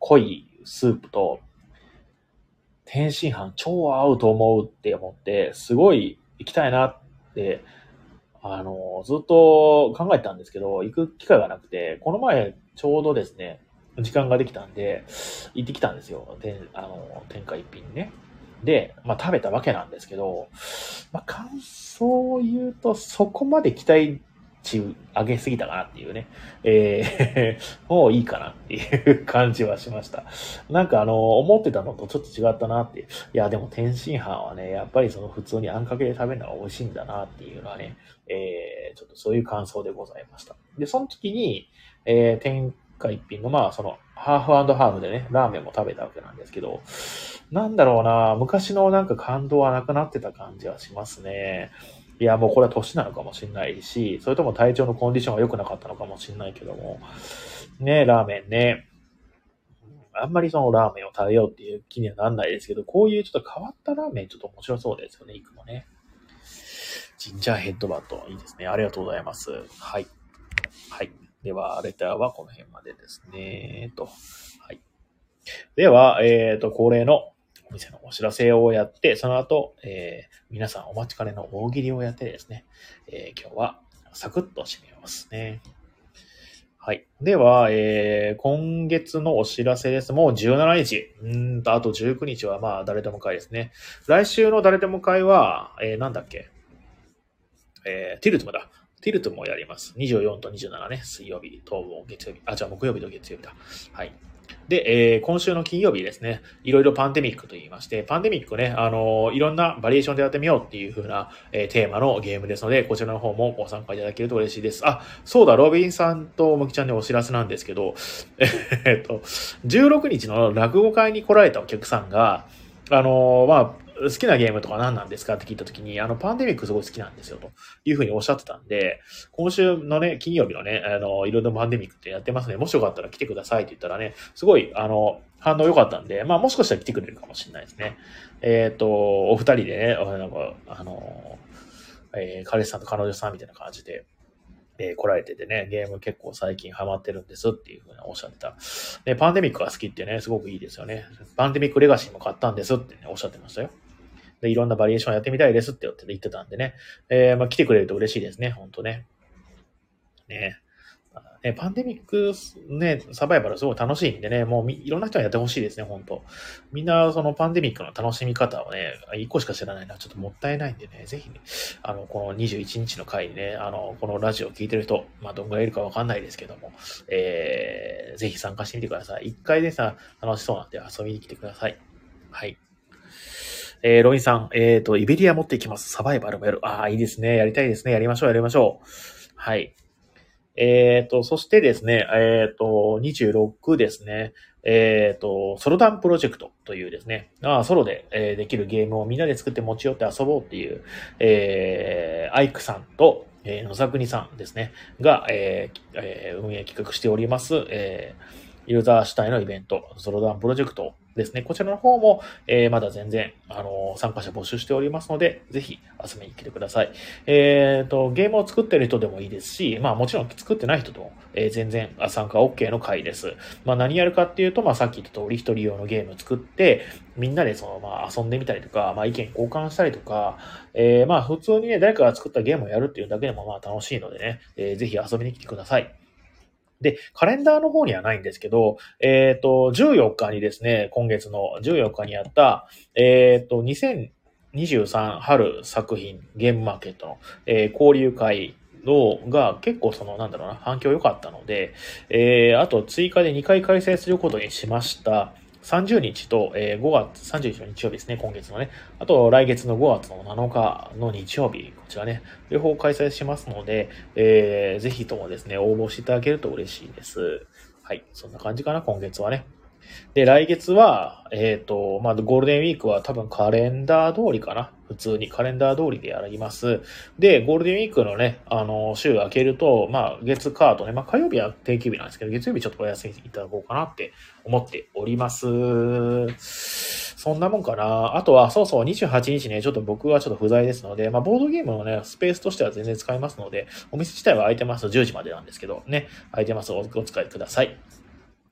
[SPEAKER 1] 濃いスープと、天津飯超合うと思うって思って、すごい行きたいなって、あの、ずっと考えてたんですけど、行く機会がなくて、この前ちょうどですね、時間ができたんで、行ってきたんですよ。で、あの、天下一品ね。で、まあ食べたわけなんですけど、まあ感想を言うと、そこまで期待値上げすぎたかなっていうね。えー、もういいかなっていう感じはしました。なんかあの、思ってたのとちょっと違ったなってい。や、でも天津飯はね、やっぱりその普通にあんかけで食べるのが美味しいんだなっていうのはね、えー、ちょっとそういう感想でございました。で、その時に、えー、天下一品の、まあ、その、ハーフハーフでね、ラーメンも食べたわけなんですけど、なんだろうな、昔のなんか感動はなくなってた感じはしますね。いや、もうこれは年なのかもしれないし、それとも体調のコンディションが良くなかったのかもしれないけども、ね、ラーメンね。あんまりそのラーメンを食べようっていう気にはなんないですけど、こういうちょっと変わったラーメンちょっと面白そうですよね、行くのね。ジンジャーヘッドバット、いいですね。ありがとうございます。はい。はい。では、レターはこの辺までですね。と。はい。では、えっ、と、恒例のお店のお知らせをやって、その後、えー皆さんお待ちかねの大喜利をやってですね、えー今日はサクッと締めますね。はい。では、えー今月のお知らせです。もう17日。うんと、あと19日はまあ、誰でも会ですね。来週の誰でも会は、えーなんだっけ？えーティルトムだ。ティルトもやります。24と27ね、水曜日と月曜日。あ、じゃあ木曜日と月曜日だ。はい。で、えー今週の金曜日ですね、いろいろパンデミックと言いまして、パンデミックね、あのーいろんなバリエーションでやってみようっていう風な、えーテーマのゲームですので、こちらの方もご参加いただけると嬉しいです。あ、そうだ、ロビンさんとむきちゃんにお知らせなんですけど、えーっと、16日の落語会に来られたお客さんが、あのーまあ、好きなゲームとか何なんですかって聞いたときに、あの、パンデミックすごい好きなんですよ、というふうにおっしゃってたんで、今週のね、金曜日のね、あの、いろいろパンデミックってやってますね。もしよかったら来てくださいって言ったらね、すごい、あの、反応良かったんで、まあ、もしかしたら来てくれるかもしれないですね。えっ、ー、と、お二人でね、なんか、あの、えー、彼氏さんと彼女さんみたいな感じで、えー、来られててね、ゲーム結構最近ハマってるんですっていうふうにおっしゃってた。で、パンデミックが好きってね、すごくいいですよね。パンデミックレガシーも買ったんですって、ね、おっしゃってましたよ。で、いろんなバリエーションやってみたいですって言ってたんでね、えー、まあ来てくれると嬉しいですね、ほんとね。ね。ね、パンデミック、ね、サバイバルすごい楽しいんでね、もういろんな人にやってほしいですね、本当みんなそのパンデミックの楽しみ方をね、一個しか知らないのはちょっともったいないんでね、ぜひね、あの、この21日の回にね、あの、このラジオを聞いてる人、まあ、どんぐらいいるかわかんないですけども、えー、ぜひ参加してみてください。一回でさ、楽しそうなんで遊びに来てください。はい。えー、ロインさん、えっ、ー、と、イベリア持っていきます。サバイバルもやる。ああ、いいですね。やりたいですね。やりましょう、やりましょう。はい。えっ、ー、と、そしてですね、えっ、ー、と、26ですね。えっ、ー、と、ソロダンプロジェクトというですね、あソロで、えできるゲームをみんなで作って持ち寄って遊ぼうっていう、えー、アイクさんと、えー、野沢国さんですね、が、えーえー、運営企画しております、えー、ユーザー主体のイベント、ソロダンプロジェクトですね。こちらの方も、えー、まだ全然、あのー、参加者募集しておりますので、ぜひ遊びに来てください。えっ、ー、と、ゲームを作ってる人でもいいですし、まあもちろん作ってない人でも、えー、全然参加 OK の回です。まあ何やるかっていうと、まあさっき言った通り一人用のゲーム作って、みんなでその、まあ遊んでみたりとか、まあ意見交換したりとか、えー、まあ普通にね、誰かが作ったゲームをやるっていうだけでもまあ楽しいのでね、えー、ぜひ遊びに来てください。で、カレンダーの方にはないんですけど、えっ、ー、と、14日にですね、今月の14日にやった、えっ、ー、と、2023春作品ゲームマーケットの、えー、交流会のが結構そのなんだろうな反響良かったので、えー、あと追加で2回開催することにしました。30日と、えー、5月、31日の日曜日ですね、今月のね。あと、来月の5月の7日の日曜日、こちらね、両方開催しますので、えー、ぜひともですね、応募していただけると嬉しいです。はい。そんな感じかな、今月はね。で、来月は、えっ、ー、と、まあ、ゴールデンウィークは多分カレンダー通りかな。普通にカレンダー通りでやります。で、ゴールデンウィークのね、あの、週明けると、まあ、月カードね、まあ、火曜日は定休日なんですけど、月曜日ちょっとお休みいただこうかなって思っております。そんなもんかな。あとは、そうそう、28日ね、ちょっと僕はちょっと不在ですので、まあ、ボードゲームのね、スペースとしては全然使えますので、お店自体は空いてます。10時までなんですけど、ね、空いてます。お使いください。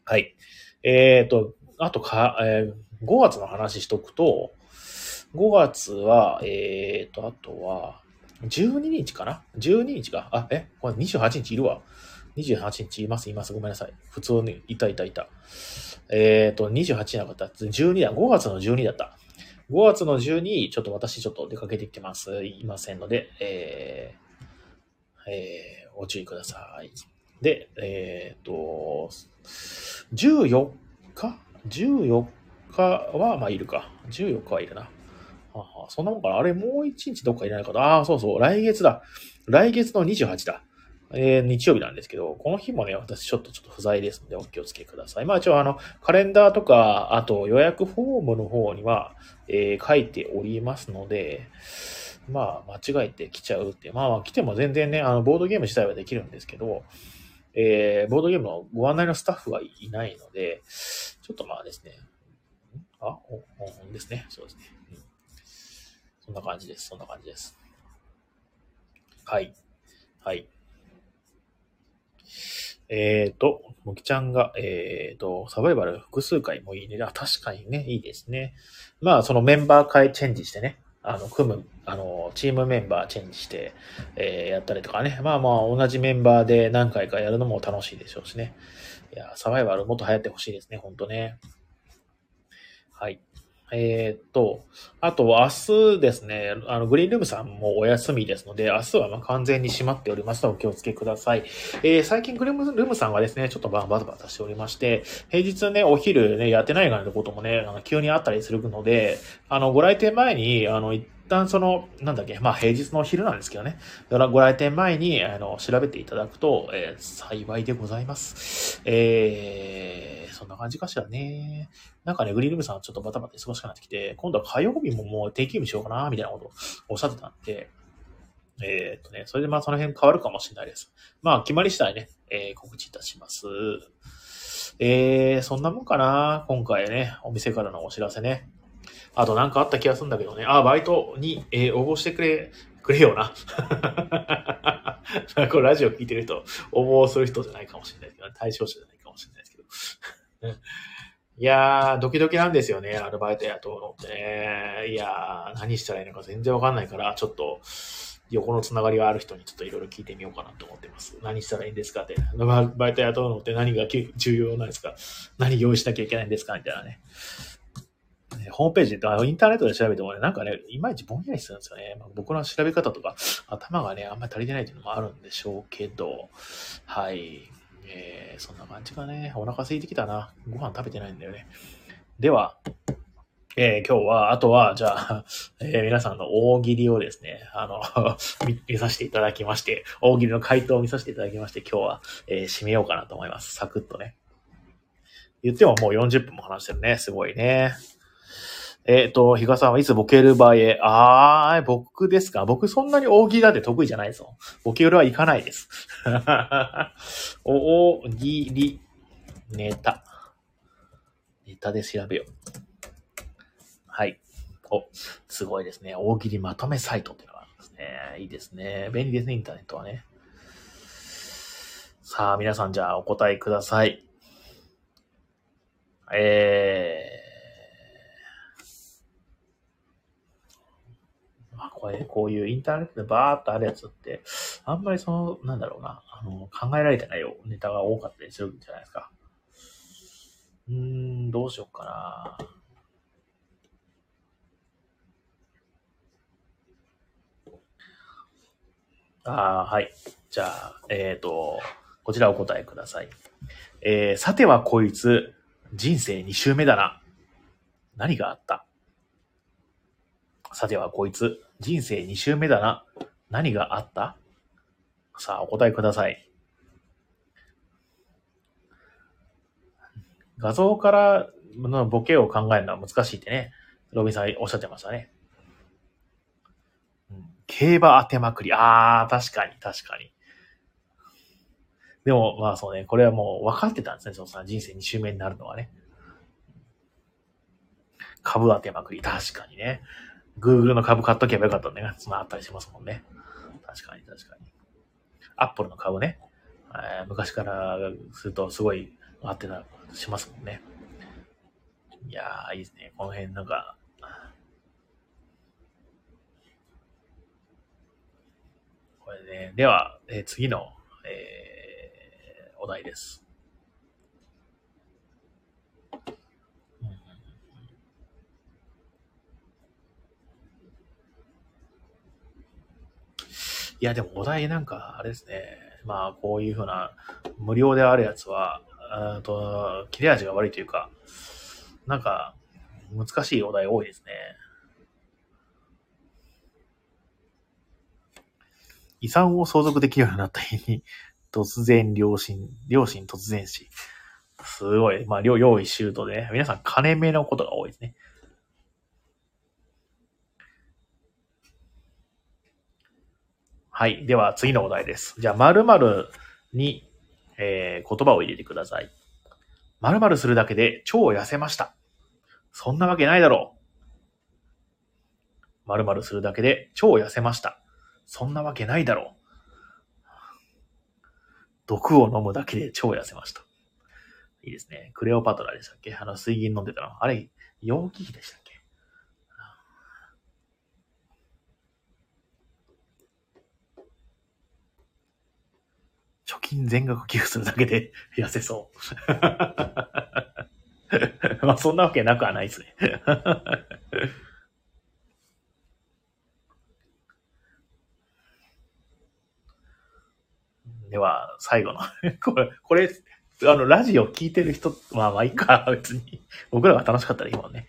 [SPEAKER 1] はい。えっ、ー、と、あとか、えー、5月の話しとくと、5月は、えっ、ー、と、あとは、12日かな ?12 日か？あ、え？これ28日いるわ。28日います、います。ごめんなさい。普通に、いたいたいた。えっ、ー、と、28なかった。12だ。5月の12だった。5月の12、ちょっと私ちょっと出かけてきてます。いませんので、えー、えー、ご注意ください。で、えっ、ー、と、14日 ?14 日は、まあ、いるか。14日はいるな。ははそんなもんかなあれ、もう一日どっかいらないかなああ、そうそう。来月だ。来月の28だ。えー、日曜日なんですけど、この日もね、私ちょっとちょっと不在ですので、お気をつけください。まあ一応あの、カレンダーとか、あと予約フォームの方には、えー、書いておりますので、まあ間違えて来ちゃうって、まあ来ても全然ね、あの、ボードゲーム自体はできるんですけど、えー、ボードゲームのご案内のスタッフがいないので、ちょっとまあですね、あ、お、おですね。そうですね、うん。そんな感じです。そんな感じです。はい。はい。えっ、ー、と、もきちゃんが、えっ、ー、と、サバイバル複数回もいいね。あ、確かにね、いいですね。まあ、そのメンバー会チェンジしてね、あの、組む、あの、チームメンバーチェンジして、えー、やったりとかね。まあまあ、同じメンバーで何回かやるのも楽しいでしょうしね。いや、サバイバルもっと流行ってほしいですね、ほんとね。はい。えー、っと、あと、明日ですね、あの、グリーンルームさんもお休みですので、明日はま完全に閉まっておりますので、お気をつけください。えー、最近グリーンルームさんはですね、ちょっとバタバタしておりまして、平日ね、お昼ね、やってない以外のこともね、あの急にあったりするので、あの、ご来店前に、あの、旦その、なんだっけ、まあ平日の昼なんですけどね、ご来店前に、あの、調べていただくと、えー、幸いでございます。えー、そんな感じかしらね。なんかね、グリールムさんちょっとバタバタ忙しくなってきて、今度は火曜日ももう定休日しようかな、みたいなことをおっしゃってたんで、えー、っとね、それでまあその辺変わるかもしれないです。まあ決まり次第ね、えー、告知いたします。えー、そんなもんかな今回ね、お店からのお知らせね。あとなんかあった気がするんだけどね。あ、バイトに、えー、応募してくれ、くれよな。これラジオ聞いてる人、応募する人じゃないかもしれないけど、対象者じゃないかもしれないですけど。いやー、ドキドキなんですよね、アルバイト雇うのってね。いやー、何したらいいのか全然わかんないから、ちょっと、横のつながりがある人にちょっといろいろ聞いてみようかなと思ってます。何したらいいんですかって。バイト雇うのって何が重要なんですか何用意しなきゃいけないんですかみたいなね。ホームページで、インターネットで調べてもね、なんかね、いまいちぼんやりするんですよね。まあ、僕の調べ方とか、頭がね、あんまり足りてないっていうのもあるんでしょうけど、はい。えー、そんな感じかね。お腹空いてきたな。ご飯食べてないんだよね。では、えー、今日は、あとは、じゃあ、えー、皆さんの大喜利をですね、あの 見、見させていただきまして、大喜利の回答を見させていただきまして、今日は、えー、締めようかなと思います。サクッとね。言ってももう40分も話してるね。すごいね。えっ、ー、と、比嘉さんはいつボケる場合へ、あー、僕ですか？僕そんなに大喜利だって得意じゃないぞ。ボケるはいかないです。大喜利、ネタ。ネタで調べよう。はい。お、すごいですね。大喜利まとめサイトっていうのがあるんですね。いいですね。便利ですね、インターネットはね。さあ、皆さんじゃあお答えください。えー、まあ、これ、こういうインターネットでバーっとあるやつって、あんまりその、なんだろうな、あの、考えられてないよネタが多かったりするんじゃないですか。うーん、どうしよっかな。あはい。じゃあ、えっ、ー、と、こちらお答えください。えー、さてはこいつ、人生2周目だな。何があった？さてはこいつ、人生2周目だな。何があった？さあ、お答えください。画像からのボケを考えるのは難しいってね、ロビンさんおっしゃってましたね。競馬当てまくり。ああ、確かに、確かに。でも、まあそうね、これはもう分かってたんですね、そのさ、人生2周目になるのはね。株当てまくり。確かにね。Google の株買っとけばよかったんだね。そのあったりしますもんね。確かに、確かに。Apple の株ね。えー、昔からするとすごい上ってた、しますもんね。いやー、いいですね。この辺なんか、これね、では、えー、次の、えー、お題です。いや、でもお題なんか、あれですね。まあ、こういうふうな、無料であるやつは、あと、切れ味が悪いというか、なんか、難しいお題多いですね。遺産を相続できるようになった日に、突然両親、両親突然死。すごい。まあ、用意周到で、皆さん金目のことが多いですね。はい。では、次のお題です。じゃあ、〇〇に、えー、言葉を入れてください。〇〇するだけで超痩せました。そんなわけないだろう。〇〇するだけで超痩せました。そんなわけないだろう。毒を飲むだけで超痩せました。いいですね。クレオパトラでしたっけ？あの水銀飲んでたの。あれ、陽気比でしたっけ？貯金全額寄付するだけで 痩せそう。まあそんなわけなくはないですね では、最後のこれ、これ、あの、ラジオ聞いてる人、まあまあいいか、別に。僕らが楽しかったらいいもんね。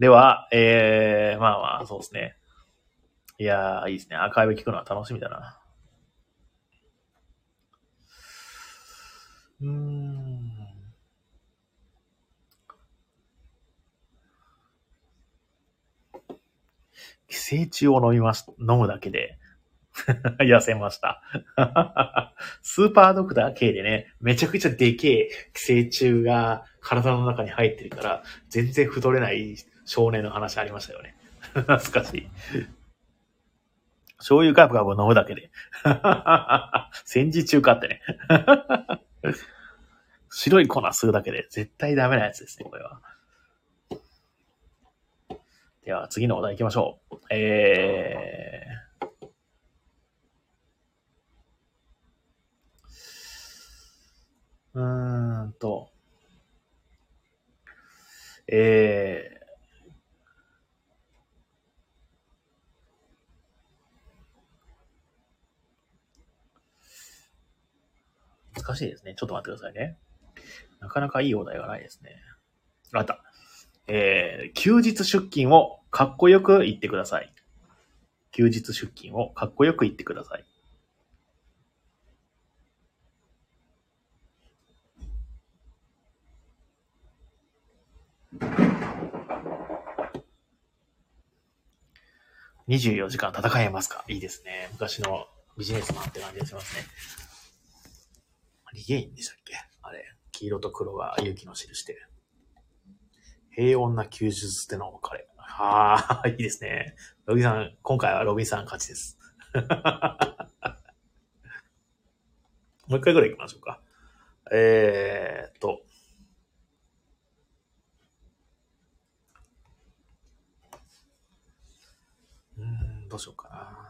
[SPEAKER 1] では、えー、まあまあ、そうですね。いやー、いいですね。アーカイブ聞くのは楽しみだな。うーん。寄生虫を飲みます、飲むだけで 痩せました。スーパードクター K でね、めちゃくちゃでけえ寄生虫が体の中に入ってるから、全然太れない少年の話ありましたよね。懐かしい。醤油ガブガブ飲むだけで。戦時中かってね。白い粉吸うだけで絶対ダメなやつですね、これは。では、次のお題行きましょう。えー、うーんと、えー、難しいですね。ちょっと待ってくださいね。なかなかいいお題がないですね。あった。えー、休日出勤をかっこよく言ってください。休日出勤をかっこよく言ってください。24時間戦えますか？いいですね。昔のビジネスマンって感じがしますね。ゲインでしたっけ？あれ。黄色と黒が勇気の印で。平穏な休日ってのお別れ。はあ、いいですね。ロビンさん、今回はロビンさん勝ちです。もう一回ぐらい行きましょうか。えーっと。うん、どうしようかな。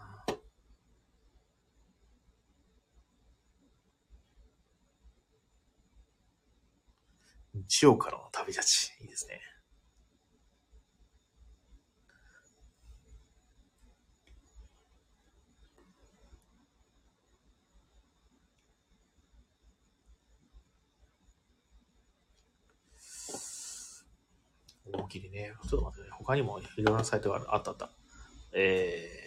[SPEAKER 1] 日曜からの旅立ち。いいですね。大喜利ね。ちょっと待ってね。他にもいろんなサイトがあるあったあった。えー、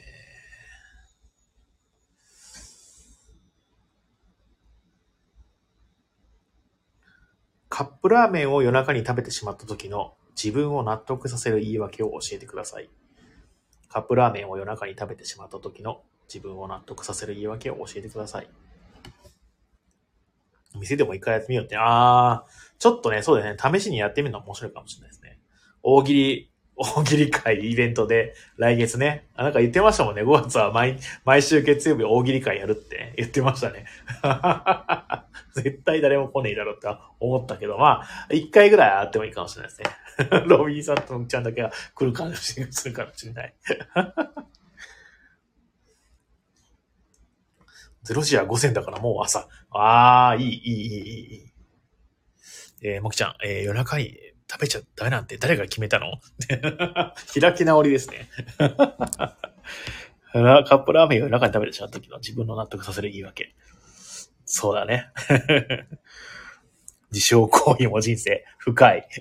[SPEAKER 1] カップラーメンを夜中に食べてしまった時の自分を納得させる言い訳を教えてください。カップラーメンを夜中に食べてしまった時の自分を納得させる言い訳を教えてください。店でも一回やってみようって。あー、ちょっとね、そうですね。試しにやってみるの面白いかもしれないですね。大喜利、大喜利会イベントで来月ね。あ、なんか言ってましたもんね。5月は毎、毎週月曜日大喜利会やるって言ってましたね。ははは絶対誰も来ねえだろうって思ったけど、まあ、一回ぐらいあってもいいかもしれないですね。ロビンさんとちゃんだけが来るかもしれない。するかもしれない。ゼロ時は5000だからもう朝。ああ、いい、いい、いい、いい。えー、もきちゃん、えー、夜中に食べちゃダメなんて誰が決めたの？開き直りですね。カップラーメンを夜中に食べてしまった時の自分の納得させる言い訳。そうだね。自傷行為も人生深い。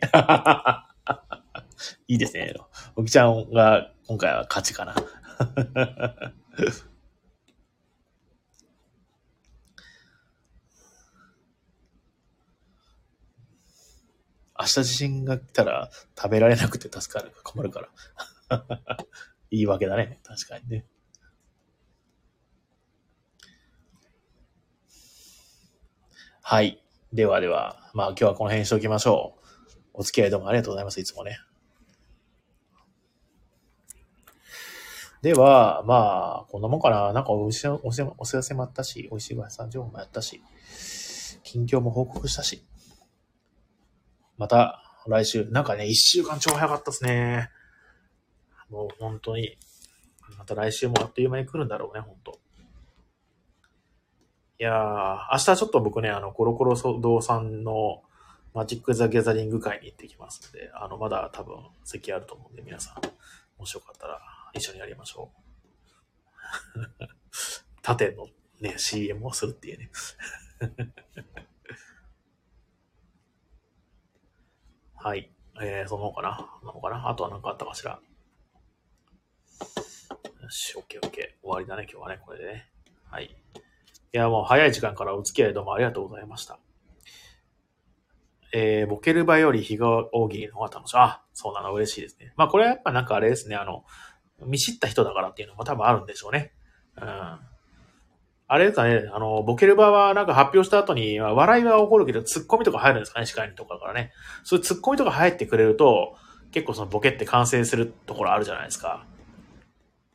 [SPEAKER 1] いいですね。もきちゃんが今回は勝ちかな。明日地震が来たら食べられなくて助かる困るから。言い訳だね。確かにね。はい。ではでは、まあ今日はこの辺にしておきましょう。お付き合いどうもありがとうございます。いつもね。では、まあ、こんなもんかな。なんかお知らお知らおせもあったし、美味しいご飯さん情報もやったし、近況も報告したし。また来週、なんかね、一週間超早かったですね。もう本当に、また来週もあっという間に来るんだろうね、本当いやー、明日ちょっと僕ね、あの、コロコロ堂さんのマジック・ザ・ギャザリング会に行ってきますので、あの、まだ多分席あると思うんで、皆さん、もしよかったら一緒にやりましょう。縦のね、CM をするっていうね。はい。えー、その方かなその方かなあとは何かあったかしら。よし、オッケーオッケー。終わりだね、今日はね、これでね。はい。いや、もう早い時間からお付き合いどうもありがとうございました。えー、ボケる場より日が大喜利の方が楽しい。あ、そうなの、嬉しいですね。まあ、これはやっぱなんかあれですね、あの、見知った人だからっていうのも多分あるんでしょうね。うん。あれですかね、あの、ボケる場はなんか発表した後に、笑いは起こるけど、ツッコミとか入るんですかね、司会のところからね。そういうツッコミとか入ってくれると、結構そのボケって完成するところあるじゃないですか。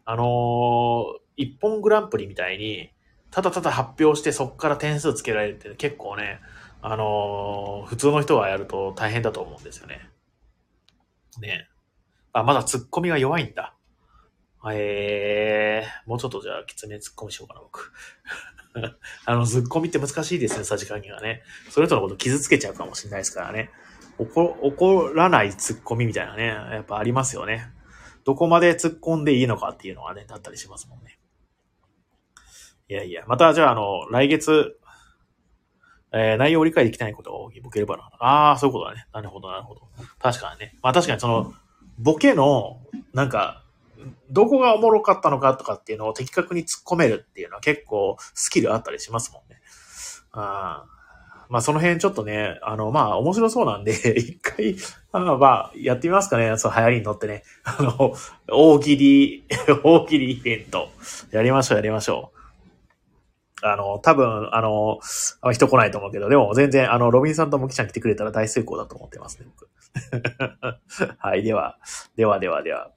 [SPEAKER 1] あのー、一本グランプリみたいに、ただただ発表してそこから点数つけられるって結構ね、あのー、普通の人がやると大変だと思うんですよね。ねあ、まだツッコミが弱いんだ。えー、もうちょっとじゃあ、きつめツッコミしようかな、僕。あの、ツッコミって難しいですね、さじ加減がね。それとのこと傷つけちゃうかもしれないですからね。怒、怒らないツッコミみたいなね、やっぱありますよね。どこまで突っ込んでいいのかっていうのがね、だったりしますもんね。いやいや、またじゃあ、あの、来月、えー、内容を理解できないことが、ボケればな。ああ、そういうことだね。なるほど、なるほど。確かにね。まあ確かにその、ボケの、なんか、どこがおもろかったのかとかっていうのを的確に突っ込めるっていうのは結構スキルあったりしますもんね。あまあその辺ちょっとね、あの、まあ面白そうなんで、一回、あの、まあ、やってみますかね。そう、流行りに乗ってね。あの、大喜利、大喜利イベント。やりましょう、やりましょう。あの、多分、あの、あ人来ないと思うけど、でも全然、あの、ロビンさんとモキちゃん来てくれたら大成功だと思ってますね、僕。はい、では、ではではでは。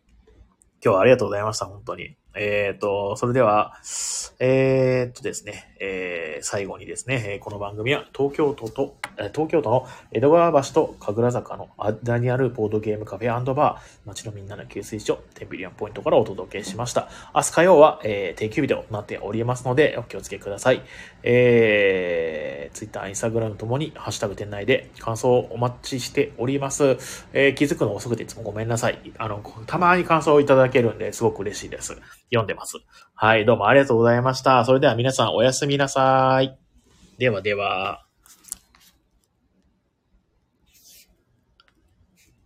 [SPEAKER 1] 今日はありがとうございました、本当に。えっ、ー、と、それでは、えー、っとですね、えー、最後にですね、この番組は東京都と、東京都の江戸川橋と神楽坂の間にあるボードゲームカフェバー、街のみんなの給水所、テンビリオンポイントからお届けしました。明日火曜は、えー、定休日となっておりますので、お気をつけください。えー、Twitter、Instagram ともに、ハッシュタグ店内で感想をお待ちしております。えー、気づくの遅くていつもごめんなさい。あの、たまに感想をいただけるんで、すごく嬉しいです。読んでます。はい、どうもありがとうございました。それでは皆さんおやすみなさい。ではでは。